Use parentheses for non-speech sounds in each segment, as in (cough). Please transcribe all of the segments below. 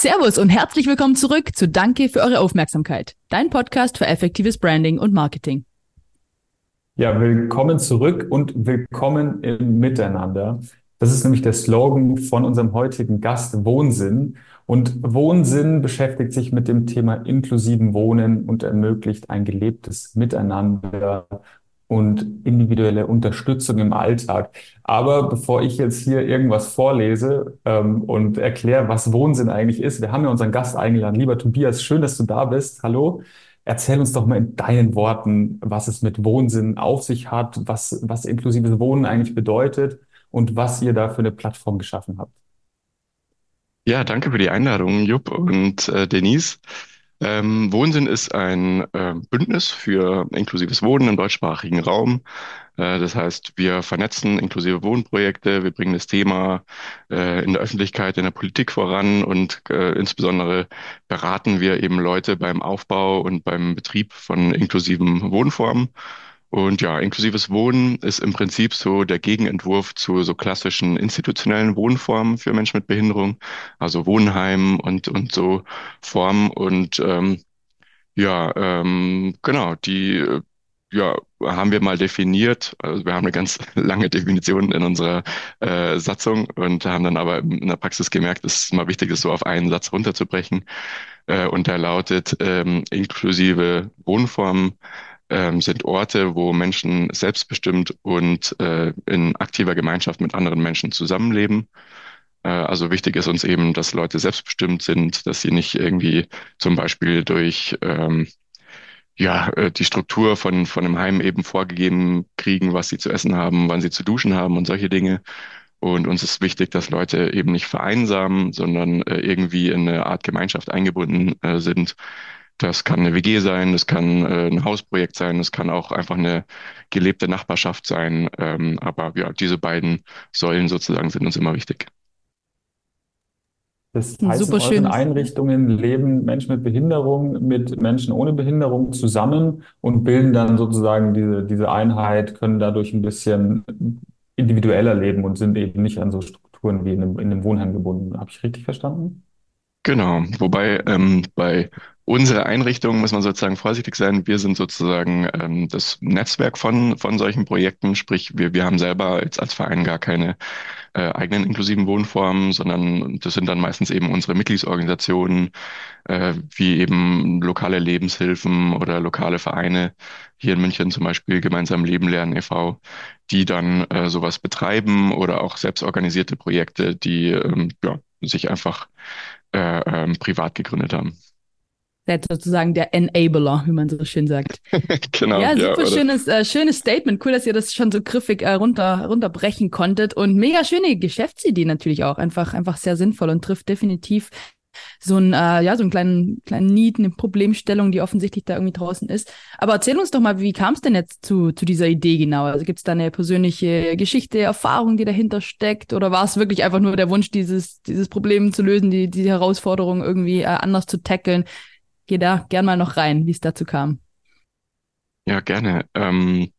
Servus und herzlich willkommen zurück zu Danke für eure Aufmerksamkeit, dein Podcast für effektives Branding und Marketing. Ja, willkommen zurück und willkommen im Miteinander. Das ist nämlich der Slogan von unserem heutigen Gast Wohnsinn. Und Wohnsinn beschäftigt sich mit dem Thema inklusiven Wohnen und ermöglicht ein gelebtes Miteinander und individuelle Unterstützung im Alltag. Aber bevor ich jetzt hier irgendwas vorlese ähm, und erkläre, was Wohnsinn eigentlich ist, wir haben ja unseren Gast eingeladen. Lieber Tobias, schön, dass du da bist. Hallo. Erzähl uns doch mal in deinen Worten, was es mit Wohnsinn auf sich hat, was, was inklusives Wohnen eigentlich bedeutet und was ihr da für eine Plattform geschaffen habt. Ja, danke für die Einladung, Jupp und äh, Denise. Ähm, Wohnsinn ist ein äh, Bündnis für inklusives Wohnen im deutschsprachigen Raum. Äh, das heißt, wir vernetzen inklusive Wohnprojekte, wir bringen das Thema äh, in der Öffentlichkeit, in der Politik voran und äh, insbesondere beraten wir eben Leute beim Aufbau und beim Betrieb von inklusiven Wohnformen. Und ja, inklusives Wohnen ist im Prinzip so der Gegenentwurf zu so klassischen institutionellen Wohnformen für Menschen mit Behinderung, also Wohnheim und, und so Formen. Und ähm, ja, ähm, genau, die ja, haben wir mal definiert. Also wir haben eine ganz (laughs) lange Definition in unserer äh, Satzung und haben dann aber in der Praxis gemerkt, es ist mal wichtig, das so auf einen Satz runterzubrechen. Äh, und der lautet ähm, inklusive Wohnformen ähm, sind Orte, wo Menschen selbstbestimmt und äh, in aktiver Gemeinschaft mit anderen Menschen zusammenleben. Äh, also wichtig ist uns eben, dass Leute selbstbestimmt sind, dass sie nicht irgendwie zum Beispiel durch ähm, ja, äh, die Struktur von, von einem Heim eben vorgegeben kriegen, was sie zu essen haben, wann sie zu duschen haben und solche Dinge. Und uns ist wichtig, dass Leute eben nicht vereinsamen, sondern äh, irgendwie in eine Art Gemeinschaft eingebunden äh, sind, das kann eine WG sein, das kann äh, ein Hausprojekt sein, das kann auch einfach eine gelebte Nachbarschaft sein. Ähm, aber ja, diese beiden Säulen sozusagen sind uns immer wichtig. Das heißt, Super in euren Einrichtungen leben Menschen mit Behinderung mit Menschen ohne Behinderung zusammen und bilden dann sozusagen diese, diese Einheit, können dadurch ein bisschen individueller leben und sind eben nicht an so Strukturen wie in einem, in einem Wohnheim gebunden. Habe ich richtig verstanden? Genau, wobei ähm, bei unserer Einrichtung muss man sozusagen vorsichtig sein. Wir sind sozusagen ähm, das Netzwerk von, von solchen Projekten, sprich wir, wir haben selber jetzt als Verein gar keine äh, eigenen inklusiven Wohnformen, sondern das sind dann meistens eben unsere Mitgliedsorganisationen, äh, wie eben lokale Lebenshilfen oder lokale Vereine, hier in München zum Beispiel Gemeinsam Leben lernen e.V., die dann äh, sowas betreiben oder auch selbstorganisierte Projekte, die ähm, ja, sich einfach äh, ähm, privat gegründet haben. Seid sozusagen der Enabler, wie man so schön sagt. (laughs) genau. Ja, super ja, schönes, äh, schönes Statement. Cool, dass ihr das schon so griffig äh, runter, runterbrechen konntet. Und mega schöne Geschäftsidee natürlich auch. Einfach, einfach sehr sinnvoll und trifft definitiv so ein, äh, ja, so einen kleinen, kleinen Need, eine Problemstellung, die offensichtlich da irgendwie draußen ist. Aber erzähl uns doch mal, wie kam es denn jetzt zu, zu dieser Idee genau? Also gibt es da eine persönliche Geschichte, Erfahrung, die dahinter steckt? Oder war es wirklich einfach nur der Wunsch, dieses, dieses Problem zu lösen, die, die Herausforderung irgendwie äh, anders zu tackeln? Geh da gern mal noch rein, wie es dazu kam. Ja, gerne. Ähm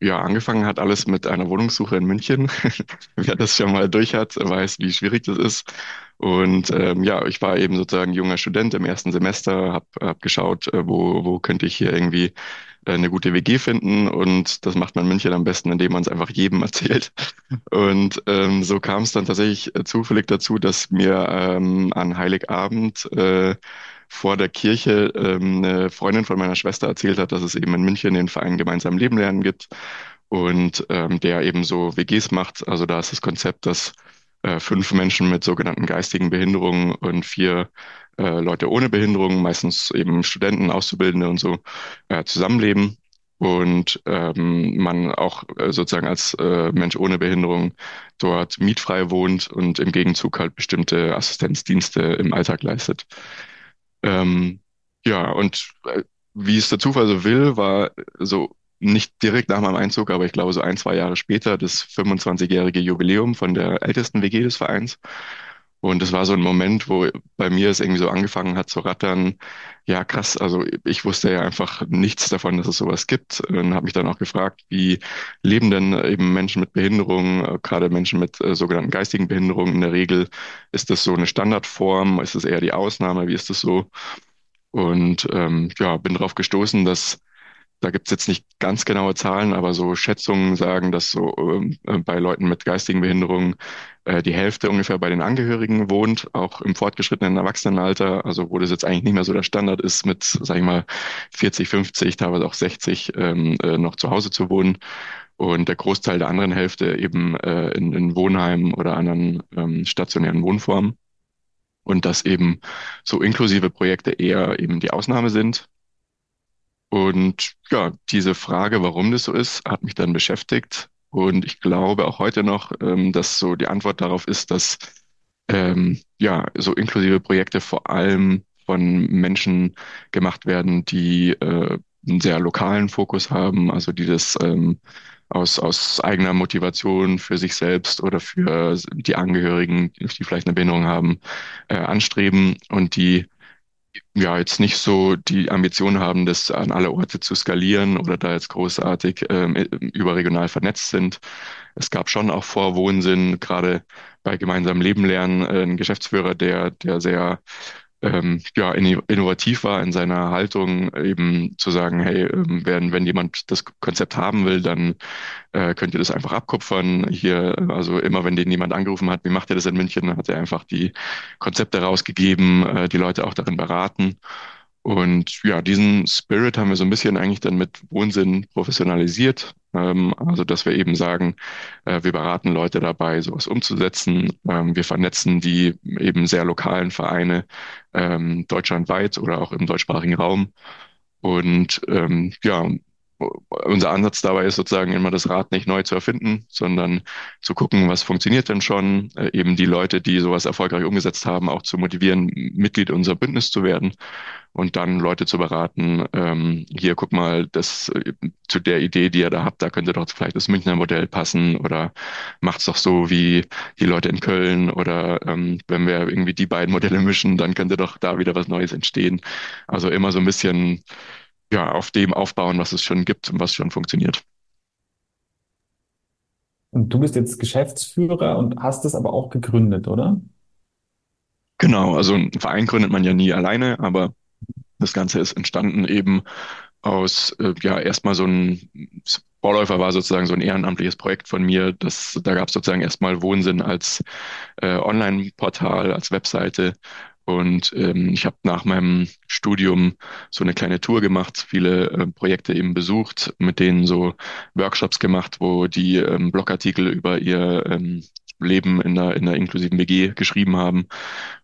ja, angefangen hat alles mit einer Wohnungssuche in München. (laughs) Wer das schon mal durch hat, weiß, wie schwierig das ist. Und ähm, ja, ich war eben sozusagen junger Student im ersten Semester, habe hab geschaut, äh, wo, wo könnte ich hier irgendwie äh, eine gute WG finden. Und das macht man in München am besten, indem man es einfach jedem (laughs) erzählt. Und ähm, so kam es dann tatsächlich äh, zufällig dazu, dass mir ähm, an Heiligabend äh, vor der Kirche ähm, eine Freundin von meiner Schwester erzählt hat, dass es eben in München den Verein Gemeinsam Leben lernen gibt und ähm, der eben so WGs macht. Also da ist das Konzept, dass äh, fünf Menschen mit sogenannten geistigen Behinderungen und vier äh, Leute ohne Behinderung, meistens eben Studenten, Auszubildende und so, äh, zusammenleben und ähm, man auch äh, sozusagen als äh, Mensch ohne Behinderung dort mietfrei wohnt und im Gegenzug halt bestimmte Assistenzdienste im Alltag leistet. Ähm, ja, und äh, wie es der Zufall so will, war so nicht direkt nach meinem Einzug, aber ich glaube so ein, zwei Jahre später das 25-jährige Jubiläum von der ältesten WG des Vereins. Und es war so ein Moment, wo bei mir es irgendwie so angefangen hat zu rattern. Ja, krass. Also ich wusste ja einfach nichts davon, dass es sowas gibt. Und habe mich dann auch gefragt, wie leben denn eben Menschen mit Behinderungen, äh, gerade Menschen mit äh, sogenannten geistigen Behinderungen in der Regel? Ist das so eine Standardform? Ist das eher die Ausnahme? Wie ist das so? Und ähm, ja, bin darauf gestoßen, dass da gibt es jetzt nicht ganz genaue Zahlen, aber so Schätzungen sagen, dass so ähm, äh, bei Leuten mit geistigen Behinderungen äh, die Hälfte ungefähr bei den Angehörigen wohnt, auch im fortgeschrittenen Erwachsenenalter, also wo das jetzt eigentlich nicht mehr so der Standard ist, mit, sag ich mal, 40, 50, teilweise auch 60 ähm, äh, noch zu Hause zu wohnen. Und der Großteil der anderen Hälfte eben äh, in, in Wohnheimen oder anderen ähm, stationären Wohnformen. Und dass eben so inklusive Projekte eher eben die Ausnahme sind und ja, diese Frage, warum das so ist, hat mich dann beschäftigt. Und ich glaube auch heute noch, ähm, dass so die Antwort darauf ist, dass ähm, ja so inklusive Projekte vor allem von Menschen gemacht werden, die äh, einen sehr lokalen Fokus haben, also die das ähm, aus, aus eigener Motivation für sich selbst oder für die Angehörigen, die vielleicht eine Behinderung haben, äh, anstreben und die ja jetzt nicht so die Ambition haben, das an alle Orte zu skalieren oder da jetzt großartig ähm, überregional vernetzt sind. Es gab schon auch vor Wohnsinn, gerade bei gemeinsamem Leben lernen, äh, einen Geschäftsführer, der, der sehr ähm, ja, innovativ war in seiner Haltung, eben zu sagen, hey, ähm, wenn, wenn jemand das Konzept haben will, dann äh, könnt ihr das einfach abkupfern. Hier, also immer wenn den jemand angerufen hat, wie macht ihr das in München, dann hat er einfach die Konzepte rausgegeben, äh, die Leute auch darin beraten. Und ja, diesen Spirit haben wir so ein bisschen eigentlich dann mit Wohnsinn professionalisiert. Ähm, also, dass wir eben sagen, äh, wir beraten Leute dabei, sowas umzusetzen. Ähm, wir vernetzen die eben sehr lokalen Vereine ähm, deutschlandweit oder auch im deutschsprachigen Raum. Und ähm, ja, unser Ansatz dabei ist sozusagen immer das Rad nicht neu zu erfinden, sondern zu gucken, was funktioniert denn schon, äh, eben die Leute, die sowas erfolgreich umgesetzt haben, auch zu motivieren, Mitglied unserer Bündnis zu werden und dann Leute zu beraten, ähm, hier guck mal, das äh, zu der Idee, die ihr da habt, da könnte doch vielleicht das Münchner Modell passen oder macht's doch so wie die Leute in Köln oder ähm, wenn wir irgendwie die beiden Modelle mischen, dann könnte doch da wieder was Neues entstehen. Also immer so ein bisschen ja, auf dem aufbauen, was es schon gibt und was schon funktioniert. Und du bist jetzt Geschäftsführer und hast es aber auch gegründet, oder? Genau, also einen Verein gründet man ja nie alleine, aber das Ganze ist entstanden eben aus, äh, ja, erstmal so ein Vorläufer war sozusagen so ein ehrenamtliches Projekt von mir. Das, da gab es sozusagen erstmal Wohnsinn als äh, Online-Portal, als Webseite, und ähm, ich habe nach meinem Studium so eine kleine Tour gemacht, viele äh, Projekte eben besucht, mit denen so Workshops gemacht, wo die ähm, Blogartikel über ihr ähm, Leben in einer, in einer inklusiven WG geschrieben haben.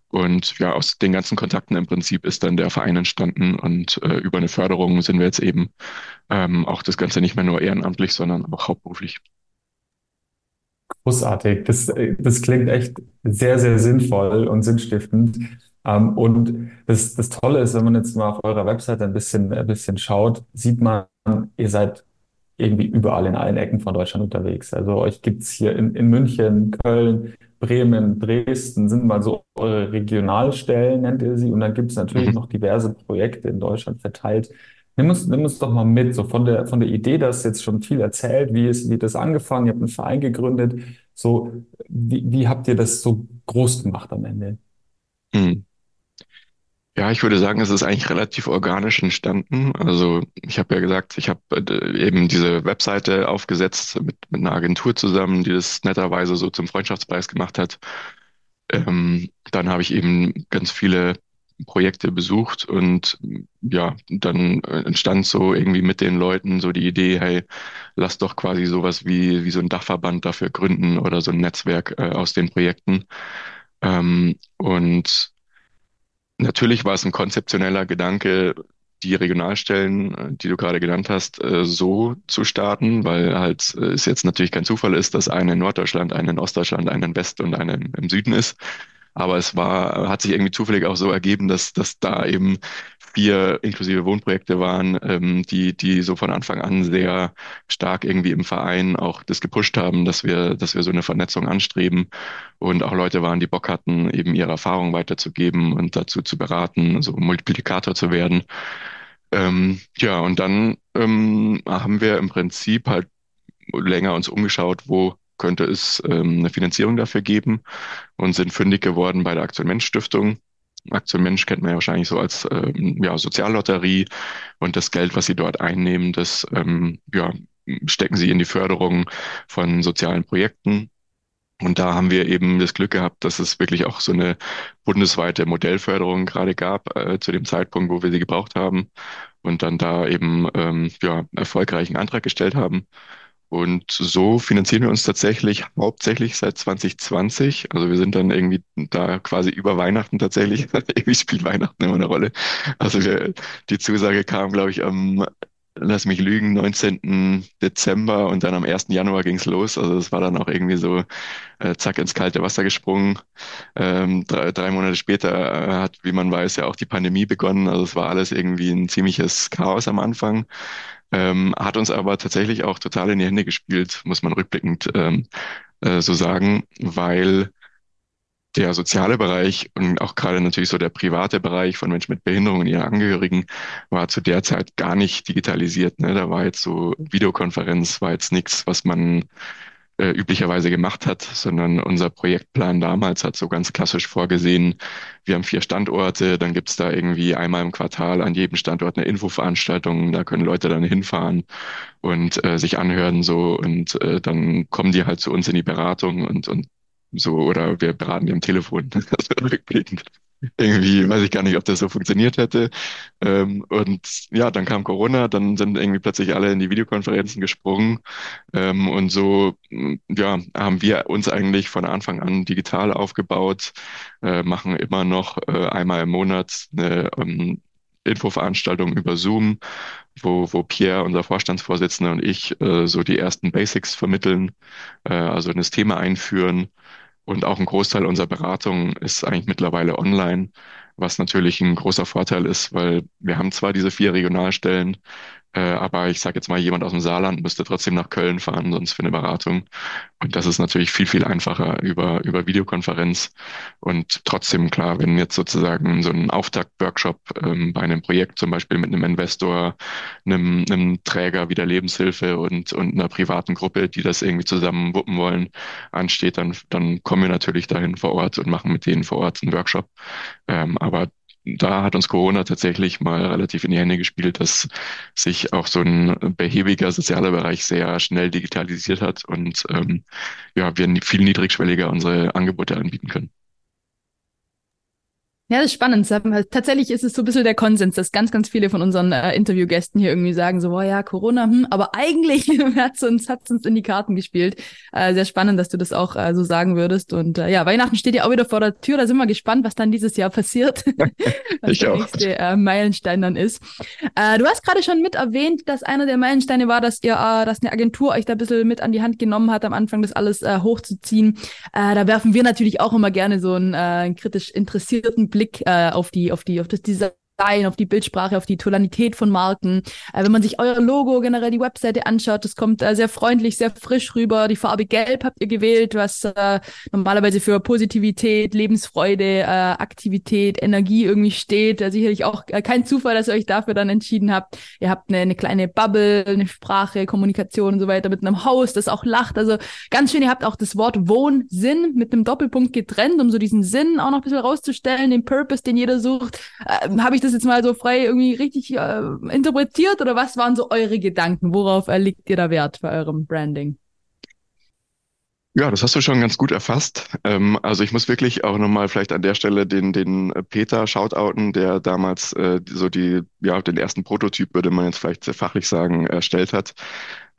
Und ja, aus den ganzen Kontakten im Prinzip ist dann der Verein entstanden und äh, über eine Förderung sind wir jetzt eben ähm, auch das Ganze nicht mehr nur ehrenamtlich, sondern auch hauptberuflich. Großartig. Das, äh, das klingt echt sehr, sehr sinnvoll und sinnstiftend. Ähm, und das, das Tolle ist, wenn man jetzt mal auf eurer Website ein bisschen, ein bisschen schaut, sieht man, ihr seid irgendwie überall in allen Ecken von Deutschland unterwegs. Also euch gibt's hier in, in München, Köln, Bremen, Dresden, sind mal so eure Regionalstellen, nennt ihr sie. Und dann gibt's natürlich mhm. noch diverse Projekte in Deutschland verteilt. Nimm uns, nimm uns doch mal mit, so von der, von der Idee, das jetzt schon viel erzählt, wie ist, wie das angefangen, ihr habt einen Verein gegründet, so, wie, wie habt ihr das so groß gemacht am Ende? Mhm. Ja, ich würde sagen, es ist eigentlich relativ organisch entstanden. Also ich habe ja gesagt, ich habe äh, eben diese Webseite aufgesetzt mit, mit einer Agentur zusammen, die das netterweise so zum Freundschaftspreis gemacht hat. Ähm, dann habe ich eben ganz viele Projekte besucht und ja, dann entstand so irgendwie mit den Leuten so die Idee, hey, lass doch quasi sowas wie, wie so ein Dachverband dafür gründen oder so ein Netzwerk äh, aus den Projekten. Ähm, und Natürlich war es ein konzeptioneller Gedanke, die Regionalstellen, äh, die du gerade genannt hast, äh, so zu starten, weil halt äh, es jetzt natürlich kein Zufall ist, dass eine in Norddeutschland, eine in Ostdeutschland, eine in West und eine im Süden ist. Aber es war, hat sich irgendwie zufällig auch so ergeben, dass, dass da eben vier inklusive Wohnprojekte waren, ähm, die, die so von Anfang an sehr stark irgendwie im Verein auch das gepusht haben, dass wir, dass wir so eine Vernetzung anstreben und auch Leute waren, die Bock hatten, eben ihre Erfahrungen weiterzugeben und dazu zu beraten, so Multiplikator zu werden. Ähm, ja, und dann ähm, haben wir im Prinzip halt länger uns umgeschaut, wo könnte es ähm, eine Finanzierung dafür geben und sind fündig geworden bei der Aktion Mensch Stiftung. Aktion Mensch kennt man ja wahrscheinlich so als ähm, ja, Soziallotterie und das Geld, was sie dort einnehmen, das ähm, ja, stecken sie in die Förderung von sozialen Projekten. Und da haben wir eben das Glück gehabt, dass es wirklich auch so eine bundesweite Modellförderung gerade gab, äh, zu dem Zeitpunkt, wo wir sie gebraucht haben und dann da eben ähm, ja, erfolgreichen Antrag gestellt haben. Und so finanzieren wir uns tatsächlich hauptsächlich seit 2020. Also wir sind dann irgendwie da quasi über Weihnachten tatsächlich. (laughs) irgendwie spielt Weihnachten immer eine Rolle. Also wir, die Zusage kam, glaube ich, am, lass mich lügen, 19. Dezember und dann am 1. Januar ging's los. Also es war dann auch irgendwie so, äh, zack, ins kalte Wasser gesprungen. Ähm, drei, drei Monate später äh, hat, wie man weiß, ja auch die Pandemie begonnen. Also es war alles irgendwie ein ziemliches Chaos am Anfang ähm, hat uns aber tatsächlich auch total in die Hände gespielt, muss man rückblickend ähm, äh, so sagen, weil der soziale Bereich und auch gerade natürlich so der private Bereich von Menschen mit Behinderungen und ihren Angehörigen war zu der Zeit gar nicht digitalisiert. Ne? Da war jetzt so Videokonferenz, war jetzt nichts, was man äh, üblicherweise gemacht hat, sondern unser Projektplan damals hat so ganz klassisch vorgesehen, wir haben vier Standorte, dann gibt's da irgendwie einmal im Quartal an jedem Standort eine Infoveranstaltung, da können Leute dann hinfahren und äh, sich anhören so und äh, dann kommen die halt zu uns in die Beratung und, und so oder wir beraten die am Telefon, (laughs) also rückblickend irgendwie weiß ich gar nicht, ob das so funktioniert hätte. Ähm, und ja, dann kam Corona, dann sind irgendwie plötzlich alle in die Videokonferenzen gesprungen. Ähm, und so ja, haben wir uns eigentlich von Anfang an digital aufgebaut, äh, machen immer noch äh, einmal im Monat eine ähm, Infoveranstaltung über Zoom, wo, wo Pierre, unser Vorstandsvorsitzender und ich äh, so die ersten Basics vermitteln, äh, also in das Thema einführen und auch ein Großteil unserer Beratung ist eigentlich mittlerweile online, was natürlich ein großer Vorteil ist, weil wir haben zwar diese vier Regionalstellen, äh, aber ich sage jetzt mal, jemand aus dem Saarland müsste trotzdem nach Köln fahren, sonst für eine Beratung. Und das ist natürlich viel, viel einfacher über, über Videokonferenz. Und trotzdem, klar, wenn jetzt sozusagen so ein Auftakt-Workshop ähm, bei einem Projekt, zum Beispiel mit einem Investor, einem, einem Träger wie der Lebenshilfe und, und einer privaten Gruppe, die das irgendwie zusammen wuppen wollen, ansteht, dann, dann kommen wir natürlich dahin vor Ort und machen mit denen vor Ort einen Workshop. Ähm, aber da hat uns Corona tatsächlich mal relativ in die Hände gespielt, dass sich auch so ein behäbiger sozialer Bereich sehr schnell digitalisiert hat und ähm, ja, wir viel niedrigschwelliger unsere Angebote anbieten können. Ja, das ist spannend. Tatsächlich ist es so ein bisschen der Konsens, dass ganz, ganz viele von unseren äh, Interviewgästen hier irgendwie sagen so, boah ja, Corona, hm, aber eigentlich (laughs) hat's uns, hat's uns in die Karten gespielt. Äh, sehr spannend, dass du das auch äh, so sagen würdest. Und äh, ja, Weihnachten steht ja auch wieder vor der Tür. Da sind wir gespannt, was dann dieses Jahr passiert. (laughs) was ich der auch. nächste äh, Meilenstein dann ist. Äh, du hast gerade schon mit erwähnt, dass einer der Meilensteine war, dass ihr, äh, dass eine Agentur euch da ein bisschen mit an die Hand genommen hat, am Anfang das alles äh, hochzuziehen. Äh, da werfen wir natürlich auch immer gerne so einen, äh, einen kritisch interessierten Blick Blick äh, auf die, auf die, auf das Design auf die Bildsprache, auf die Tonalität von Marken. Äh, wenn man sich euer Logo, generell die Webseite anschaut, das kommt äh, sehr freundlich, sehr frisch rüber. Die Farbe Gelb habt ihr gewählt, was äh, normalerweise für Positivität, Lebensfreude, äh, Aktivität, Energie irgendwie steht. Äh, sicherlich auch äh, kein Zufall, dass ihr euch dafür dann entschieden habt. Ihr habt eine, eine kleine Bubble, eine Sprache, Kommunikation und so weiter mit einem Haus, das auch lacht. Also ganz schön, ihr habt auch das Wort Wohnsinn mit einem Doppelpunkt getrennt, um so diesen Sinn auch noch ein bisschen rauszustellen, den Purpose, den jeder sucht. Äh, Habe ich das das jetzt mal so frei irgendwie richtig äh, interpretiert oder was waren so eure Gedanken? Worauf äh, legt ihr da Wert bei eurem Branding? Ja, das hast du schon ganz gut erfasst. Ähm, also ich muss wirklich auch nochmal vielleicht an der Stelle den, den Peter shoutouten, der damals äh, so die, ja, den ersten Prototyp, würde man jetzt vielleicht sehr fachlich sagen, erstellt hat.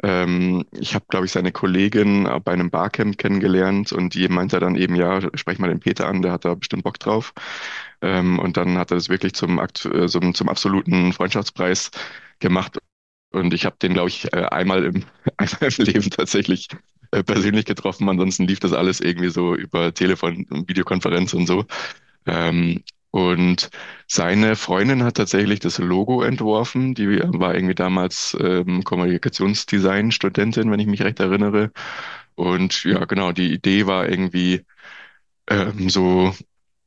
Ähm, ich habe, glaube ich, seine Kollegin bei einem Barcamp kennengelernt und die meinte dann eben, ja, sprech mal den Peter an, der hat da bestimmt Bock drauf. Ähm, und dann hat er das wirklich zum, äh, zum, zum absoluten Freundschaftspreis gemacht. Und ich habe den, glaube ich, äh, einmal im, (laughs) einmal im Leben tatsächlich äh, persönlich getroffen. Ansonsten lief das alles irgendwie so über Telefon, Videokonferenz und so. Ähm, und seine Freundin hat tatsächlich das Logo entworfen. Die war irgendwie damals ähm, Kommunikationsdesign-Studentin, wenn ich mich recht erinnere. Und ja, genau, die Idee war irgendwie ähm, so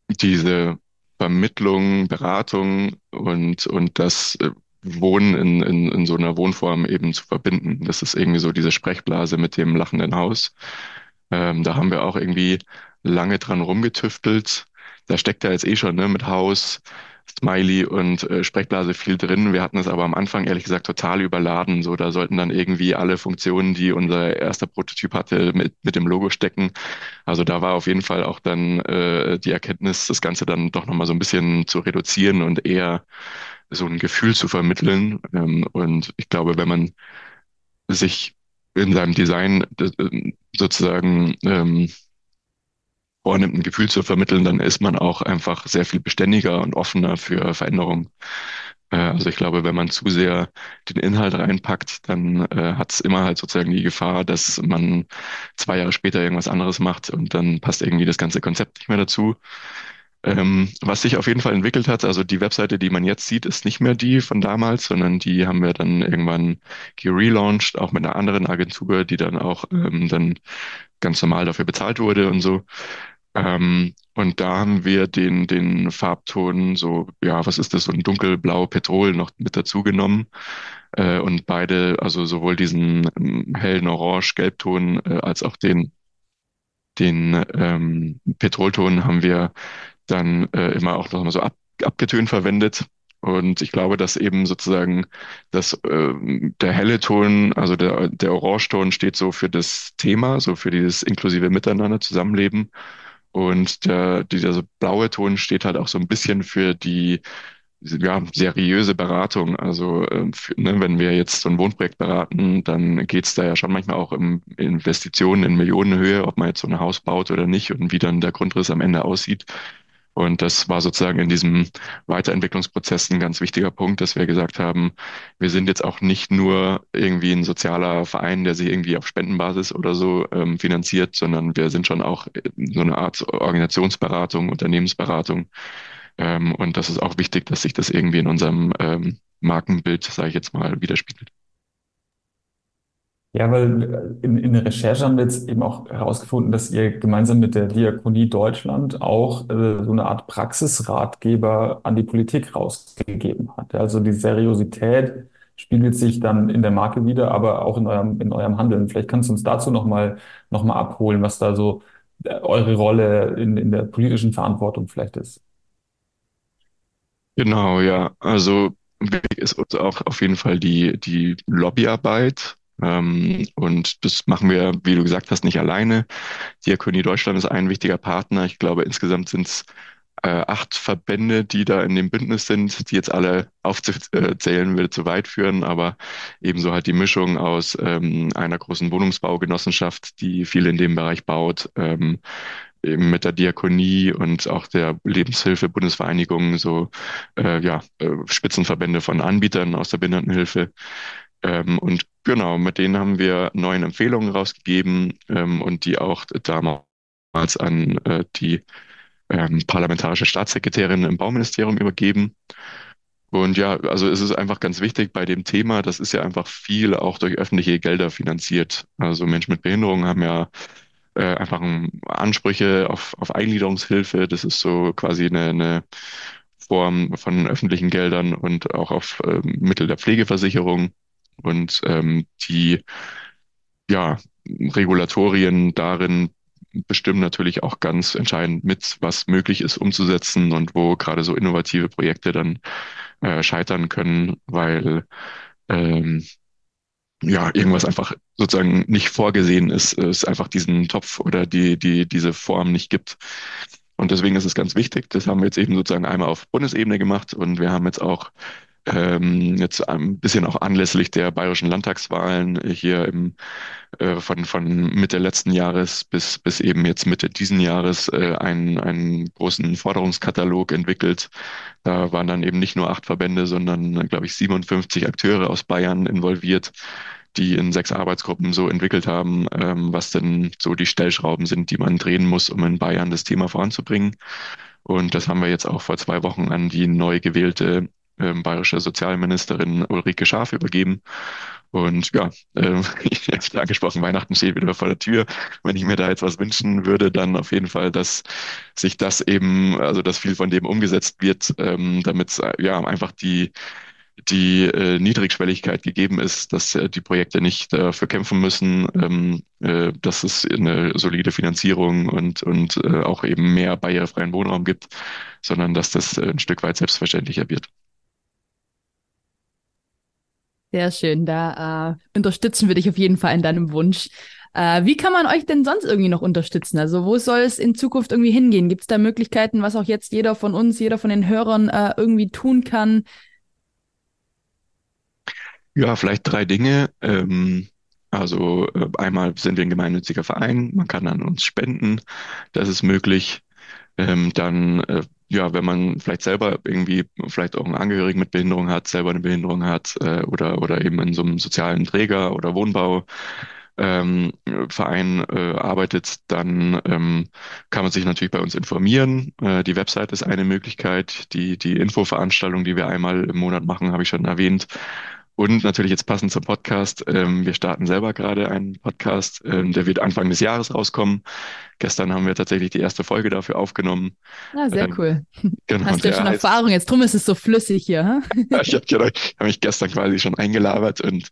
diese Vermittlung, Beratung und, und das äh, Wohnen in, in, in so einer Wohnform eben zu verbinden. Das ist irgendwie so diese Sprechblase mit dem lachenden Haus. Ähm, da haben wir auch irgendwie lange dran rumgetüftelt. Da steckt ja jetzt eh schon ne, mit Haus, Smiley und äh, Sprechblase viel drin. Wir hatten es aber am Anfang ehrlich gesagt total überladen. So, da sollten dann irgendwie alle Funktionen, die unser erster Prototyp hatte, mit, mit dem Logo stecken. Also da war auf jeden Fall auch dann äh, die Erkenntnis, das Ganze dann doch nochmal so ein bisschen zu reduzieren und eher so ein Gefühl zu vermitteln. Ähm, und ich glaube, wenn man sich in seinem Design äh, sozusagen ähm, vornimmt, ein Gefühl zu vermitteln, dann ist man auch einfach sehr viel beständiger und offener für Veränderungen. Äh, also ich glaube, wenn man zu sehr den Inhalt reinpackt, dann äh, hat es immer halt sozusagen die Gefahr, dass man zwei Jahre später irgendwas anderes macht und dann passt irgendwie das ganze Konzept nicht mehr dazu. Ähm, was sich auf jeden Fall entwickelt hat, also die Webseite, die man jetzt sieht, ist nicht mehr die von damals, sondern die haben wir dann irgendwann gelauncht, auch mit einer anderen Agentur, die dann auch ähm, dann ganz normal dafür bezahlt wurde und so. Ähm, und da haben wir den, den Farbton so, ja, was ist das, so ein dunkelblau Petrol noch mit dazu genommen. Äh, und beide, also sowohl diesen ähm, hellen Orange-Gelbton äh, als auch den, den ähm, Petrolton haben wir dann äh, immer auch nochmal so ab, abgetönt verwendet. Und ich glaube, dass eben sozusagen das, äh, der helle Ton, also der, der Orangeton steht so für das Thema, so für dieses inklusive Miteinander, Zusammenleben. Und der, dieser blaue Ton steht halt auch so ein bisschen für die ja, seriöse Beratung. Also äh, für, ne, wenn wir jetzt so ein Wohnprojekt beraten, dann geht's da ja schon manchmal auch um Investitionen in Millionenhöhe, ob man jetzt so ein Haus baut oder nicht und wie dann der Grundriss am Ende aussieht. Und das war sozusagen in diesem Weiterentwicklungsprozess ein ganz wichtiger Punkt, dass wir gesagt haben, wir sind jetzt auch nicht nur irgendwie ein sozialer Verein, der sich irgendwie auf Spendenbasis oder so ähm, finanziert, sondern wir sind schon auch so eine Art Organisationsberatung, Unternehmensberatung. Ähm, und das ist auch wichtig, dass sich das irgendwie in unserem ähm, Markenbild, sage ich jetzt mal, widerspiegelt. Ja, weil äh, in, in der Recherche haben wir jetzt eben auch herausgefunden, dass ihr gemeinsam mit der Diakonie Deutschland auch äh, so eine Art Praxisratgeber an die Politik rausgegeben hat. Also die Seriosität spiegelt sich dann in der Marke wieder, aber auch in eurem, in eurem Handeln. Vielleicht kannst du uns dazu nochmal noch mal abholen, was da so äh, eure Rolle in, in der politischen Verantwortung vielleicht ist. Genau, ja. Also wichtig ist uns auch auf jeden Fall die, die Lobbyarbeit und das machen wir, wie du gesagt hast, nicht alleine. Diakonie Deutschland ist ein wichtiger Partner. Ich glaube, insgesamt sind es äh, acht Verbände, die da in dem Bündnis sind, die jetzt alle aufzuzählen würde zu weit führen, aber ebenso halt die Mischung aus ähm, einer großen Wohnungsbaugenossenschaft, die viel in dem Bereich baut, ähm, eben mit der Diakonie und auch der Lebenshilfe Bundesvereinigung so äh, ja äh, Spitzenverbände von Anbietern aus der Behindertenhilfe ähm, und genau, mit denen haben wir neuen Empfehlungen rausgegeben ähm, und die auch damals an äh, die ähm, parlamentarische Staatssekretärin im Bauministerium übergeben. Und ja, also es ist einfach ganz wichtig bei dem Thema, das ist ja einfach viel auch durch öffentliche Gelder finanziert. Also Menschen mit Behinderungen haben ja äh, einfach Ansprüche auf, auf Eingliederungshilfe. Das ist so quasi eine, eine Form von öffentlichen Geldern und auch auf äh, Mittel der Pflegeversicherung. Und ähm, die ja, Regulatorien darin bestimmen natürlich auch ganz entscheidend mit, was möglich ist umzusetzen und wo gerade so innovative Projekte dann äh, scheitern können, weil ähm, ja irgendwas einfach sozusagen nicht vorgesehen ist, es einfach diesen Topf oder die die diese Form nicht gibt. Und deswegen ist es ganz wichtig. Das haben wir jetzt eben sozusagen einmal auf Bundesebene gemacht und wir haben jetzt auch ähm, jetzt ein bisschen auch anlässlich der bayerischen Landtagswahlen hier im, äh, von, von Mitte letzten Jahres bis, bis eben jetzt Mitte diesen Jahres äh, einen, einen großen Forderungskatalog entwickelt. Da waren dann eben nicht nur acht Verbände, sondern, glaube ich, 57 Akteure aus Bayern involviert, die in sechs Arbeitsgruppen so entwickelt haben, ähm, was denn so die Stellschrauben sind, die man drehen muss, um in Bayern das Thema voranzubringen. Und das haben wir jetzt auch vor zwei Wochen an die neu gewählte ähm, bayerische Sozialministerin Ulrike Scharf übergeben. Und ja, äh, ich habe angesprochen, Weihnachten steht wieder vor der Tür. Wenn ich mir da jetzt was wünschen würde, dann auf jeden Fall, dass sich das eben, also dass viel von dem umgesetzt wird, ähm, damit ja einfach die die äh, Niedrigschwelligkeit gegeben ist, dass äh, die Projekte nicht dafür kämpfen müssen, ähm, äh, dass es eine solide Finanzierung und, und äh, auch eben mehr barrierefreien Wohnraum gibt, sondern dass das äh, ein Stück weit selbstverständlicher wird. Sehr schön, da äh, unterstützen wir dich auf jeden Fall in deinem Wunsch. Äh, wie kann man euch denn sonst irgendwie noch unterstützen? Also wo soll es in Zukunft irgendwie hingehen? Gibt es da Möglichkeiten, was auch jetzt jeder von uns, jeder von den Hörern äh, irgendwie tun kann? Ja, vielleicht drei Dinge. Ähm, also äh, einmal sind wir ein gemeinnütziger Verein, man kann an uns spenden, das ist möglich. Ähm, dann, äh, ja, wenn man vielleicht selber irgendwie vielleicht auch einen Angehörigen mit Behinderung hat, selber eine Behinderung hat äh, oder, oder eben in so einem sozialen Träger oder Wohnbau, ähm, Verein äh, arbeitet, dann ähm, kann man sich natürlich bei uns informieren. Äh, die Website ist eine Möglichkeit. Die, die Infoveranstaltung, die wir einmal im Monat machen, habe ich schon erwähnt. Und natürlich jetzt passend zum Podcast, ähm, wir starten selber gerade einen Podcast, ähm, der wird Anfang des Jahres rauskommen. Gestern haben wir tatsächlich die erste Folge dafür aufgenommen. Ah, sehr ähm, cool. Genau, Hast du ja schon heißt, Erfahrung jetzt, drum ist es so flüssig hier. Hm? ja, ich habe genau, hab mich gestern quasi schon eingelabert und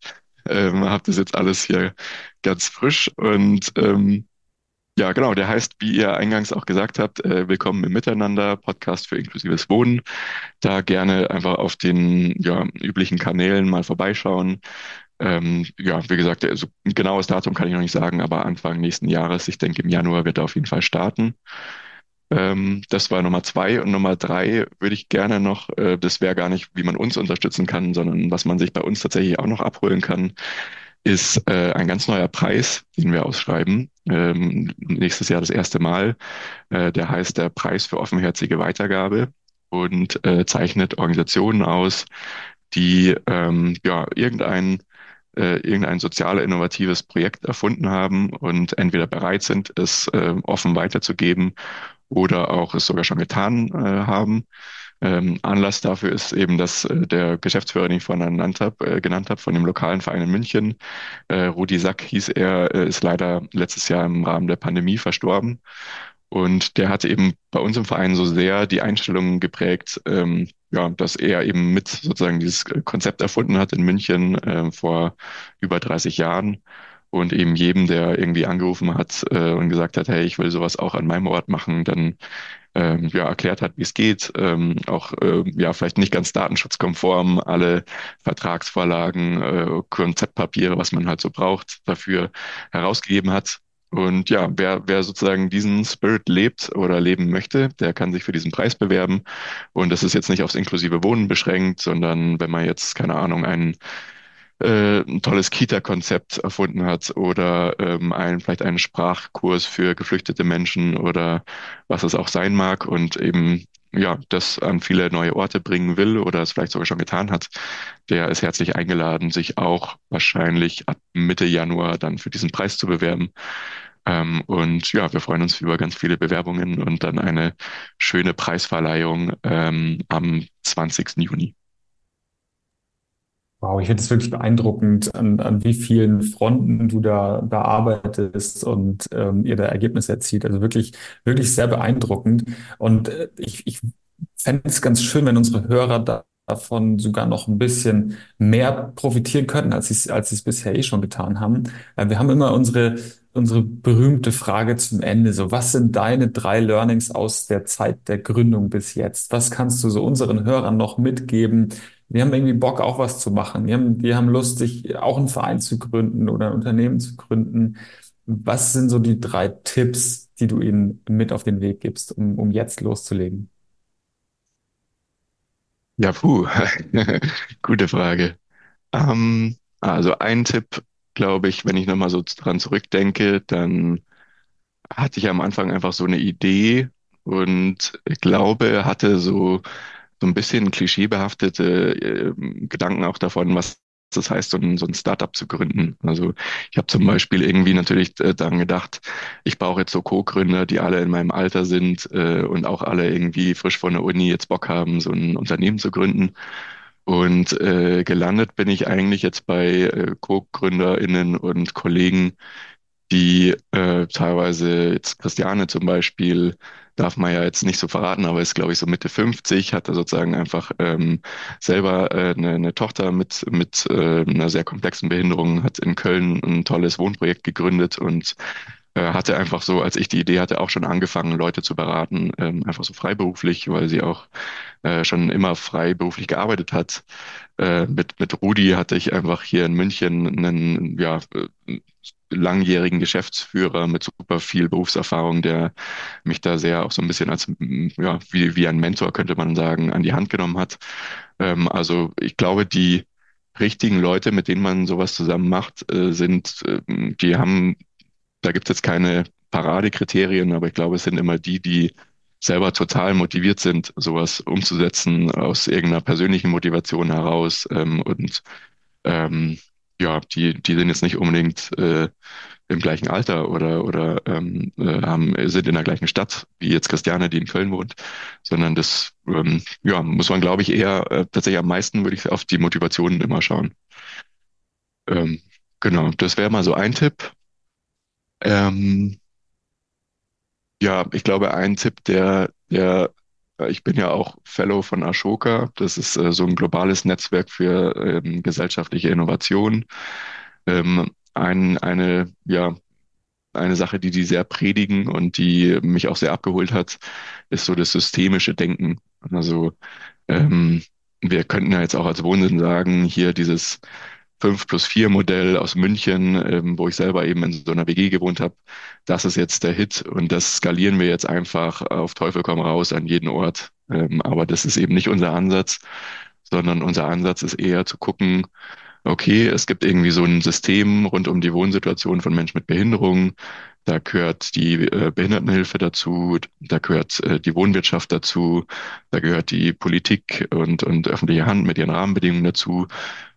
ähm, habe das jetzt alles hier ganz frisch und ähm, ja, genau, der heißt, wie ihr eingangs auch gesagt habt, äh, Willkommen im Miteinander, Podcast für inklusives Wohnen. Da gerne einfach auf den ja, üblichen Kanälen mal vorbeischauen. Ähm, ja, wie gesagt, also ein genaues Datum kann ich noch nicht sagen, aber Anfang nächsten Jahres, ich denke im Januar wird er auf jeden Fall starten. Ähm, das war Nummer zwei. Und Nummer drei würde ich gerne noch, äh, das wäre gar nicht, wie man uns unterstützen kann, sondern was man sich bei uns tatsächlich auch noch abholen kann, ist äh, ein ganz neuer Preis, den wir ausschreiben. Ähm, nächstes Jahr das erste Mal. Äh, der heißt der Preis für offenherzige Weitergabe und äh, zeichnet Organisationen aus, die ähm, ja irgendein äh, irgendein sozial innovatives Projekt erfunden haben und entweder bereit sind, es äh, offen weiterzugeben oder auch es sogar schon getan äh, haben. Ähm, Anlass dafür ist eben, dass äh, der Geschäftsführer, den ich vorhin genannt habe, äh, genannt von dem lokalen Verein in München, äh, Rudi Sack hieß er, äh, ist leider letztes Jahr im Rahmen der Pandemie verstorben. Und der hatte eben bei uns im Verein so sehr die Einstellungen geprägt, ähm, ja, dass er eben mit sozusagen dieses Konzept erfunden hat in München äh, vor über 30 Jahren und eben jedem, der irgendwie angerufen hat äh, und gesagt hat, hey, ich will sowas auch an meinem Ort machen, dann ähm, ja, erklärt hat, wie es geht, ähm, auch äh, ja vielleicht nicht ganz datenschutzkonform, alle Vertragsvorlagen, äh, Konzeptpapiere, was man halt so braucht, dafür herausgegeben hat. Und ja, wer, wer sozusagen diesen Spirit lebt oder leben möchte, der kann sich für diesen Preis bewerben. Und das ist jetzt nicht aufs inklusive Wohnen beschränkt, sondern wenn man jetzt, keine Ahnung, einen äh, ein tolles Kita-Konzept erfunden hat oder ähm, ein, vielleicht einen Sprachkurs für geflüchtete Menschen oder was es auch sein mag und eben ja, das an viele neue Orte bringen will oder es vielleicht sogar schon getan hat, der ist herzlich eingeladen, sich auch wahrscheinlich ab Mitte Januar dann für diesen Preis zu bewerben. Ähm, und ja, wir freuen uns über ganz viele Bewerbungen und dann eine schöne Preisverleihung ähm, am 20. Juni. Wow, ich finde es wirklich beeindruckend, an, an wie vielen Fronten du da, da arbeitest und ähm, ihr da Ergebnisse erzielt. Also wirklich, wirklich sehr beeindruckend. Und äh, ich, ich fände es ganz schön, wenn unsere Hörer da, davon sogar noch ein bisschen mehr profitieren könnten, als sie als es bisher eh schon getan haben. Äh, wir haben immer unsere unsere berühmte Frage zum Ende. So, was sind deine drei Learnings aus der Zeit der Gründung bis jetzt? Was kannst du so unseren Hörern noch mitgeben, die haben irgendwie Bock, auch was zu machen. Die haben, die haben Lust, sich auch einen Verein zu gründen oder ein Unternehmen zu gründen. Was sind so die drei Tipps, die du ihnen mit auf den Weg gibst, um, um jetzt loszulegen? Ja, puh, (laughs) gute Frage. Ähm, also ein Tipp, glaube ich, wenn ich nochmal so dran zurückdenke, dann hatte ich am Anfang einfach so eine Idee und glaube, hatte so so ein bisschen klischeebehaftete äh, Gedanken auch davon, was das heißt, so ein, so ein Startup zu gründen. Also ich habe zum Beispiel irgendwie natürlich äh, daran gedacht, ich brauche jetzt so Co-Gründer, die alle in meinem Alter sind äh, und auch alle irgendwie frisch von der Uni jetzt Bock haben, so ein Unternehmen zu gründen. Und äh, gelandet bin ich eigentlich jetzt bei äh, Co-GründerInnen und Kollegen, die äh, teilweise jetzt Christiane zum Beispiel, darf man ja jetzt nicht so verraten, aber ist, glaube ich, so Mitte 50, hat er sozusagen einfach ähm, selber äh, eine, eine Tochter mit, mit äh, einer sehr komplexen Behinderung, hat in Köln ein tolles Wohnprojekt gegründet und äh, hatte einfach so, als ich die Idee hatte, auch schon angefangen, Leute zu beraten, ähm, einfach so freiberuflich, weil sie auch äh, schon immer freiberuflich gearbeitet hat. Äh, mit, mit Rudi hatte ich einfach hier in München einen ja, äh, langjährigen Geschäftsführer mit super viel Berufserfahrung, der mich da sehr auch so ein bisschen als, ja, wie, wie ein Mentor, könnte man sagen, an die Hand genommen hat. Ähm, also ich glaube, die richtigen Leute, mit denen man sowas zusammen macht, äh, sind, äh, die haben, da gibt es jetzt keine Paradekriterien, aber ich glaube, es sind immer die, die selber total motiviert sind, sowas umzusetzen aus irgendeiner persönlichen Motivation heraus ähm, und ähm, ja, die, die sind jetzt nicht unbedingt äh, im gleichen Alter oder, oder ähm, äh, haben, sind in der gleichen Stadt wie jetzt Christiane, die in Köln wohnt, sondern das ähm, ja, muss man, glaube ich, eher äh, tatsächlich am meisten würde ich auf die Motivationen immer schauen. Ähm, genau, das wäre mal so ein Tipp. Ähm, ja, ich glaube, ein Tipp, der, der ich bin ja auch Fellow von Ashoka. Das ist äh, so ein globales Netzwerk für ähm, gesellschaftliche Innovation. Ähm, ein, eine, ja, eine Sache, die die sehr predigen und die mich auch sehr abgeholt hat, ist so das systemische Denken. Also ähm, wir könnten ja jetzt auch als Wohnsinn sagen, hier dieses 5 plus 4 Modell aus München, ähm, wo ich selber eben in so einer WG gewohnt habe, das ist jetzt der Hit und das skalieren wir jetzt einfach auf Teufel komm raus an jeden Ort. Ähm, aber das ist eben nicht unser Ansatz, sondern unser Ansatz ist eher zu gucken, okay, es gibt irgendwie so ein System rund um die Wohnsituation von Menschen mit Behinderung. Da gehört die äh, Behindertenhilfe dazu, da gehört äh, die Wohnwirtschaft dazu, da gehört die Politik und, und öffentliche Hand mit ihren Rahmenbedingungen dazu.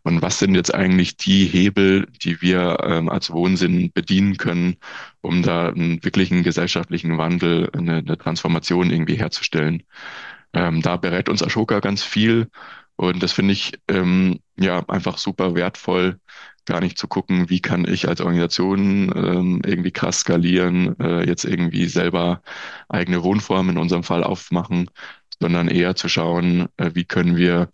Und was sind jetzt eigentlich die Hebel, die wir ähm, als Wohnsinn bedienen können, um da einen wirklichen gesellschaftlichen Wandel, eine, eine Transformation irgendwie herzustellen? Ähm, da berät uns Ashoka ganz viel. Und das finde ich ähm, ja einfach super wertvoll, gar nicht zu gucken, wie kann ich als Organisation ähm, irgendwie krass skalieren, äh, jetzt irgendwie selber eigene Wohnformen in unserem Fall aufmachen, sondern eher zu schauen, äh, wie können wir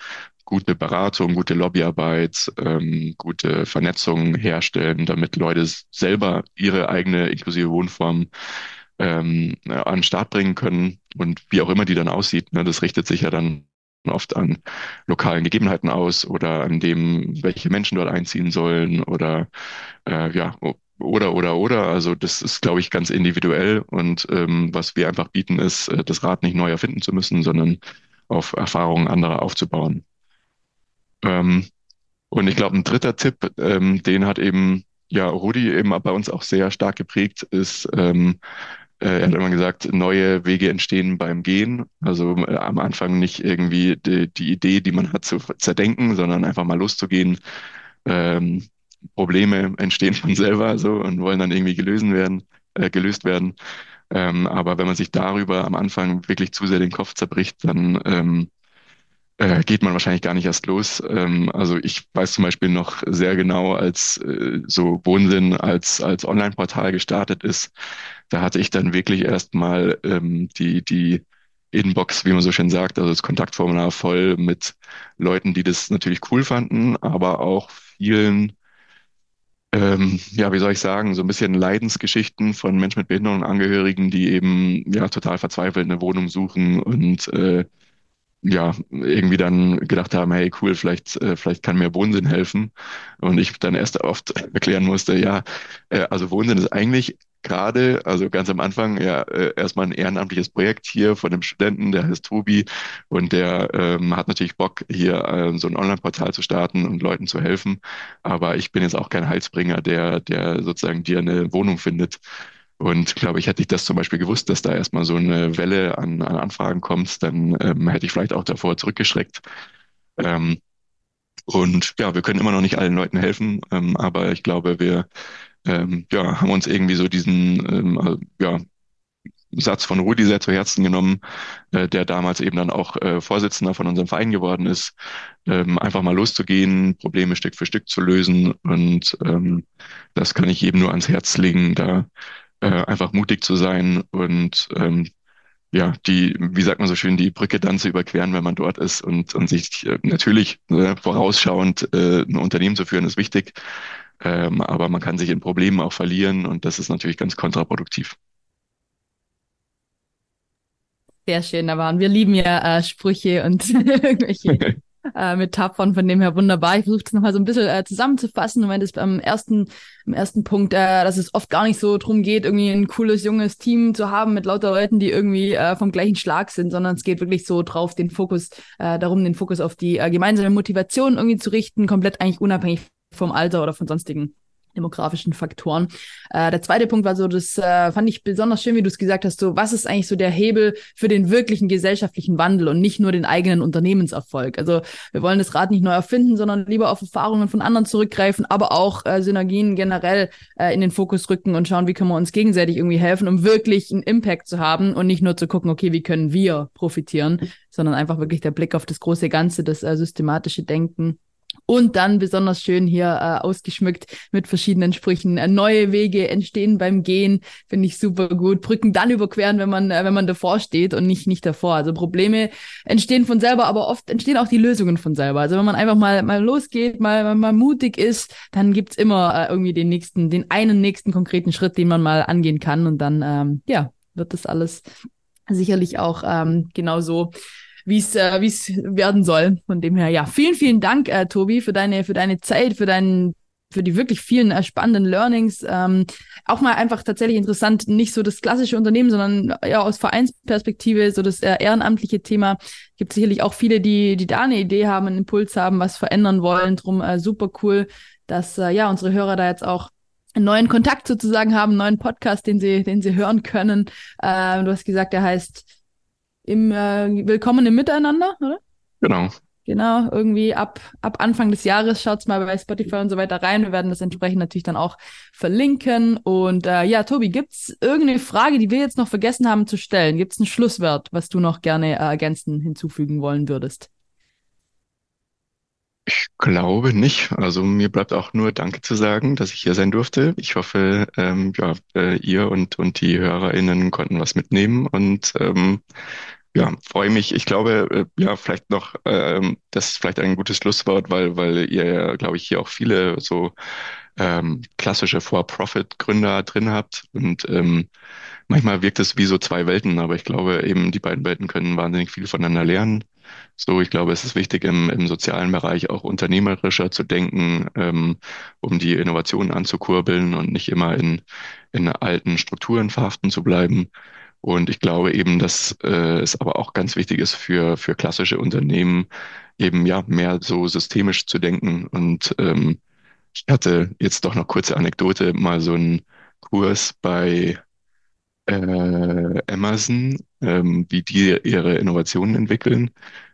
gute Beratung, gute Lobbyarbeit, ähm, gute Vernetzung herstellen, damit Leute selber ihre eigene inklusive Wohnform ähm, an den Start bringen können und wie auch immer die dann aussieht. Ne, das richtet sich ja dann oft an lokalen Gegebenheiten aus oder an dem, welche Menschen dort einziehen sollen oder äh, ja, oder oder oder. Also das ist, glaube ich, ganz individuell und ähm, was wir einfach bieten, ist, äh, das Rad nicht neu erfinden zu müssen, sondern auf Erfahrungen anderer aufzubauen. Ähm, und ich glaube, ein dritter Tipp, ähm, den hat eben ja Rudi eben bei uns auch sehr stark geprägt, ist ähm, äh, er hat immer gesagt, neue Wege entstehen beim Gehen. Also äh, am Anfang nicht irgendwie die, die, Idee, die man hat, zu zerdenken, sondern einfach mal loszugehen. Ähm, Probleme entstehen von selber so und wollen dann irgendwie gelöst werden, äh, gelöst werden. Ähm, aber wenn man sich darüber am Anfang wirklich zu sehr den Kopf zerbricht, dann ähm, äh, geht man wahrscheinlich gar nicht erst los. Ähm, also ich weiß zum Beispiel noch sehr genau, als äh, so Wohnsinn als, als Online-Portal gestartet ist, da hatte ich dann wirklich erstmal ähm, die, die Inbox, wie man so schön sagt, also das Kontaktformular voll mit Leuten, die das natürlich cool fanden, aber auch vielen, ähm, ja, wie soll ich sagen, so ein bisschen Leidensgeschichten von Menschen mit Behinderung und Angehörigen, die eben ja total verzweifelt eine Wohnung suchen und äh, ja, irgendwie dann gedacht haben, hey, cool, vielleicht, äh, vielleicht kann mir Wohnsinn helfen. Und ich dann erst oft (laughs) erklären musste, ja, äh, also Wohnsinn ist eigentlich gerade, also ganz am Anfang, ja, äh, erstmal ein ehrenamtliches Projekt hier von einem Studenten, der heißt Tobi und der ähm, hat natürlich Bock, hier äh, so ein Online-Portal zu starten und Leuten zu helfen. Aber ich bin jetzt auch kein Heilsbringer, der, der sozusagen dir eine Wohnung findet. Und glaube ich, hätte ich das zum Beispiel gewusst, dass da erstmal so eine Welle an, an Anfragen kommt, dann ähm, hätte ich vielleicht auch davor zurückgeschreckt. Ähm, Und ja, wir können immer noch nicht allen Leuten helfen, ähm, aber ich glaube, wir ähm, ja, haben uns irgendwie so diesen ähm, ja, Satz von Rudi sehr zu Herzen genommen, äh, der damals eben dann auch äh, Vorsitzender von unserem Verein geworden ist, ähm, einfach mal loszugehen, Probleme Stück für Stück zu lösen. Und ähm, das kann ich jedem nur ans Herz legen, da äh, einfach mutig zu sein und ähm, ja, die, wie sagt man so schön, die Brücke dann zu überqueren, wenn man dort ist und, und sich äh, natürlich äh, vorausschauend äh, ein Unternehmen zu führen, ist wichtig. Ähm, aber man kann sich in Problemen auch verlieren und das ist natürlich ganz kontraproduktiv. Sehr schön, da waren wir lieben ja äh, Sprüche und (laughs) irgendwelche (laughs) äh, Metaphern, von dem her wunderbar. Ich versuche es nochmal so ein bisschen äh, zusammenzufassen. Und wenn das beim ersten, im ersten Punkt, äh, dass es oft gar nicht so drum geht, irgendwie ein cooles, junges Team zu haben mit lauter Leuten, die irgendwie äh, vom gleichen Schlag sind, sondern es geht wirklich so drauf, den Fokus, äh, darum, den Fokus auf die äh, gemeinsame Motivation irgendwie zu richten, komplett eigentlich unabhängig vom Alter oder von sonstigen demografischen Faktoren. Äh, der zweite Punkt war so, das äh, fand ich besonders schön, wie du es gesagt hast, so was ist eigentlich so der Hebel für den wirklichen gesellschaftlichen Wandel und nicht nur den eigenen Unternehmenserfolg. Also wir wollen das Rad nicht neu erfinden, sondern lieber auf Erfahrungen von anderen zurückgreifen, aber auch äh, Synergien generell äh, in den Fokus rücken und schauen, wie können wir uns gegenseitig irgendwie helfen, um wirklich einen Impact zu haben und nicht nur zu gucken, okay, wie können wir profitieren, sondern einfach wirklich der Blick auf das große Ganze, das äh, systematische Denken und dann besonders schön hier äh, ausgeschmückt mit verschiedenen Sprüchen. Äh, neue Wege entstehen beim Gehen, finde ich super gut. Brücken dann überqueren, wenn man, äh, wenn man davor steht und nicht, nicht davor. Also Probleme entstehen von selber, aber oft entstehen auch die Lösungen von selber. Also wenn man einfach mal, mal losgeht, mal, mal mutig ist, dann gibt's immer äh, irgendwie den nächsten, den einen nächsten konkreten Schritt, den man mal angehen kann. Und dann, ähm, ja, wird das alles sicherlich auch ähm, genauso wie es äh, wie es werden soll. Von dem her, ja, vielen, vielen Dank, äh, Tobi, für deine für deine Zeit, für deinen für die wirklich vielen äh, spannenden Learnings. Ähm, auch mal einfach tatsächlich interessant, nicht so das klassische Unternehmen, sondern ja aus Vereinsperspektive, so das äh, ehrenamtliche Thema. Gibt sicherlich auch viele, die, die da eine Idee haben, einen Impuls haben, was verändern wollen. Drum äh, super cool, dass äh, ja unsere Hörer da jetzt auch einen neuen Kontakt sozusagen haben, einen neuen Podcast, den sie, den sie hören können. Äh, du hast gesagt, der heißt im äh, Willkommen im Miteinander, oder? Genau. Genau, irgendwie ab, ab Anfang des Jahres schaut's mal bei Spotify und so weiter rein. Wir werden das entsprechend natürlich dann auch verlinken. Und äh, ja, Tobi, gibt's irgendeine Frage, die wir jetzt noch vergessen haben zu stellen? Gibt's ein Schlusswort, was du noch gerne äh, ergänzen, hinzufügen wollen würdest? Ich glaube nicht. Also mir bleibt auch nur Danke zu sagen, dass ich hier sein durfte. Ich hoffe, ähm, ja, äh, ihr und, und die HörerInnen konnten was mitnehmen und ähm, ja, freue mich. Ich glaube, äh, ja, vielleicht noch, ähm, das ist vielleicht ein gutes Schlusswort, weil, weil ihr ja, glaube ich, hier auch viele so ähm, klassische For-Profit-Gründer drin habt und ähm, manchmal wirkt es wie so zwei Welten, aber ich glaube eben, die beiden Welten können wahnsinnig viel voneinander lernen. So, ich glaube, es ist wichtig, im, im sozialen Bereich auch unternehmerischer zu denken, ähm, um die Innovationen anzukurbeln und nicht immer in, in alten Strukturen verhaften zu bleiben. Und ich glaube eben, dass äh, es aber auch ganz wichtig ist für, für klassische Unternehmen, eben ja mehr so systemisch zu denken. Und ähm, ich hatte jetzt doch noch kurze Anekdote, mal so einen Kurs bei äh, Amazon, ähm, wie die ihre Innovationen entwickeln.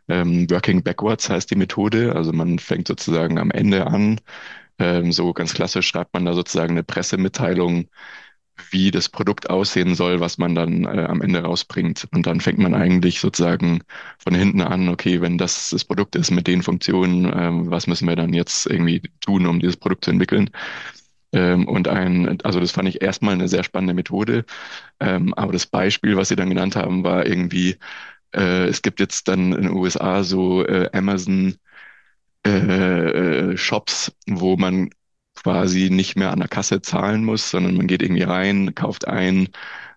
Ähm, Working Backwards heißt die Methode. Also man fängt sozusagen am Ende an. Ähm, so ganz klassisch schreibt man da sozusagen eine Pressemitteilung wie das Produkt aussehen soll, was man dann äh, am Ende rausbringt. Und dann fängt man eigentlich sozusagen von hinten an, okay, wenn das das Produkt ist mit den Funktionen, ähm, was müssen wir dann jetzt irgendwie tun, um dieses Produkt zu entwickeln? Ähm, und ein, also das fand ich erstmal eine sehr spannende Methode. Ähm, aber das Beispiel, was Sie dann genannt haben, war irgendwie, äh, es gibt jetzt dann in den USA so äh, Amazon äh, äh, Shops, wo man quasi nicht mehr an der Kasse zahlen muss, sondern man geht irgendwie rein, kauft ein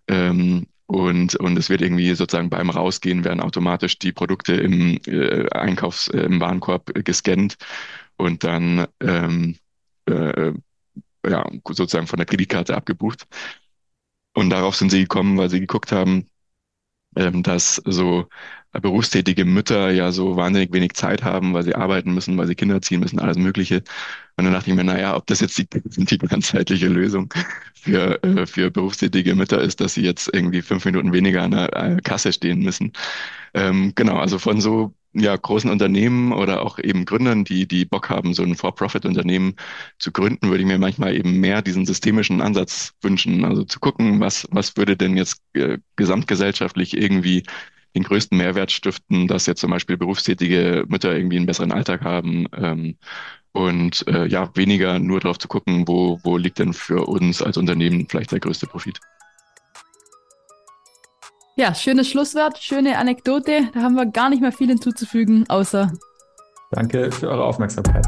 ähm, und, und es wird irgendwie sozusagen beim Rausgehen werden automatisch die Produkte im äh, Einkaufs-, äh, im Warenkorb gescannt und dann ähm, äh, ja, sozusagen von der Kreditkarte abgebucht. Und darauf sind sie gekommen, weil sie geguckt haben, ähm, dass so berufstätige Mütter ja so wahnsinnig wenig Zeit haben, weil sie arbeiten müssen, weil sie Kinder ziehen müssen, alles Mögliche. Und dann dachte ich mir, naja, ob das jetzt die, (laughs) die ganzheitliche Lösung für, äh, für berufstätige Mütter ist, dass sie jetzt irgendwie fünf Minuten weniger an der äh, Kasse stehen müssen. Ähm, genau, also von so ja, großen Unternehmen oder auch eben Gründern, die, die Bock haben, so ein For-Profit-Unternehmen zu gründen, würde ich mir manchmal eben mehr diesen systemischen Ansatz wünschen. Also zu gucken, was, was würde denn jetzt äh, gesamtgesellschaftlich irgendwie den größten Mehrwert stiften, dass jetzt zum Beispiel berufstätige Mütter irgendwie einen besseren Alltag haben. Ähm, und äh, ja, weniger nur darauf zu gucken, wo, wo liegt denn für uns als Unternehmen vielleicht der größte Profit. Ja, schönes Schlusswort, schöne Anekdote. Da haben wir gar nicht mehr viel hinzuzufügen, außer. Danke für eure Aufmerksamkeit.